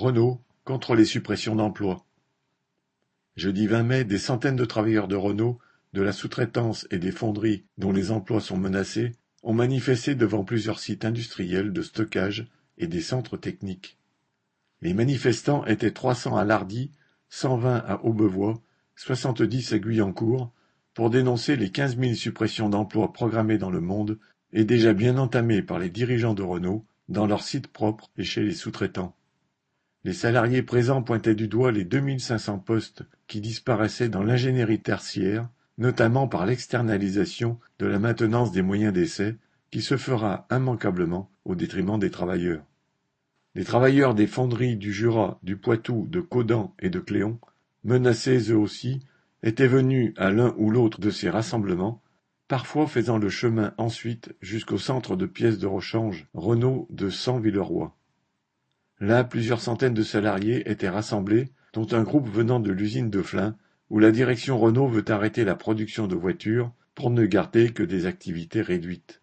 Renault contre les suppressions d'emplois. Jeudi 20 mai, des centaines de travailleurs de Renault, de la sous-traitance et des fonderies dont les emplois sont menacés ont manifesté devant plusieurs sites industriels de stockage et des centres techniques. Les manifestants étaient 300 à Lardy, 120 à Aubevoie, 70 à Guyancourt, pour dénoncer les 15 000 suppressions d'emplois programmées dans le monde et déjà bien entamées par les dirigeants de Renault dans leurs sites propres et chez les sous-traitants. Les salariés présents pointaient du doigt les 2500 postes qui disparaissaient dans l'ingénierie tertiaire, notamment par l'externalisation de la maintenance des moyens d'essai, qui se fera immanquablement au détriment des travailleurs. Les travailleurs des fonderies du Jura, du Poitou, de Caudan et de Cléon, menacés eux aussi, étaient venus à l'un ou l'autre de ces rassemblements, parfois faisant le chemin ensuite jusqu'au centre de pièces de rechange Renault de Sang-Villeroy. Là, plusieurs centaines de salariés étaient rassemblés, dont un groupe venant de l'usine de Flins, où la direction Renault veut arrêter la production de voitures pour ne garder que des activités réduites.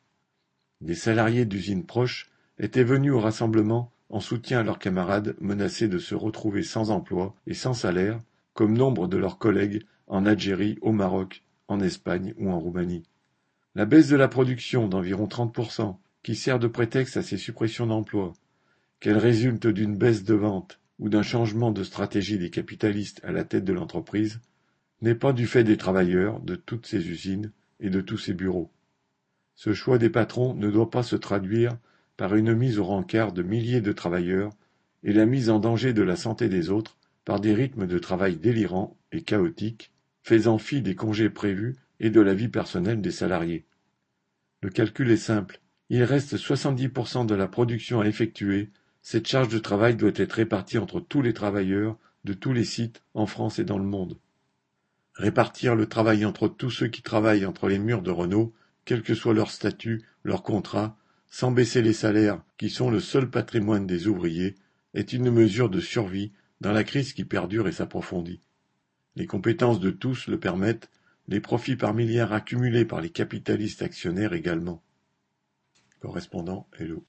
Des salariés d'usines proches étaient venus au rassemblement en soutien à leurs camarades menacés de se retrouver sans emploi et sans salaire, comme nombre de leurs collègues en Algérie, au Maroc, en Espagne ou en Roumanie. La baisse de la production d'environ 30%, qui sert de prétexte à ces suppressions d'emplois, qu'elle résulte d'une baisse de vente ou d'un changement de stratégie des capitalistes à la tête de l'entreprise, n'est pas du fait des travailleurs de toutes ces usines et de tous ces bureaux. Ce choix des patrons ne doit pas se traduire par une mise au rencard de milliers de travailleurs et la mise en danger de la santé des autres par des rythmes de travail délirants et chaotiques, faisant fi des congés prévus et de la vie personnelle des salariés. Le calcul est simple. Il reste 70% de la production à effectuer cette charge de travail doit être répartie entre tous les travailleurs de tous les sites en France et dans le monde. Répartir le travail entre tous ceux qui travaillent entre les murs de Renault, quel que soit leur statut, leur contrat, sans baisser les salaires qui sont le seul patrimoine des ouvriers, est une mesure de survie dans la crise qui perdure et s'approfondit. Les compétences de tous le permettent, les profits par milliards accumulés par les capitalistes actionnaires également. Correspondant Hello.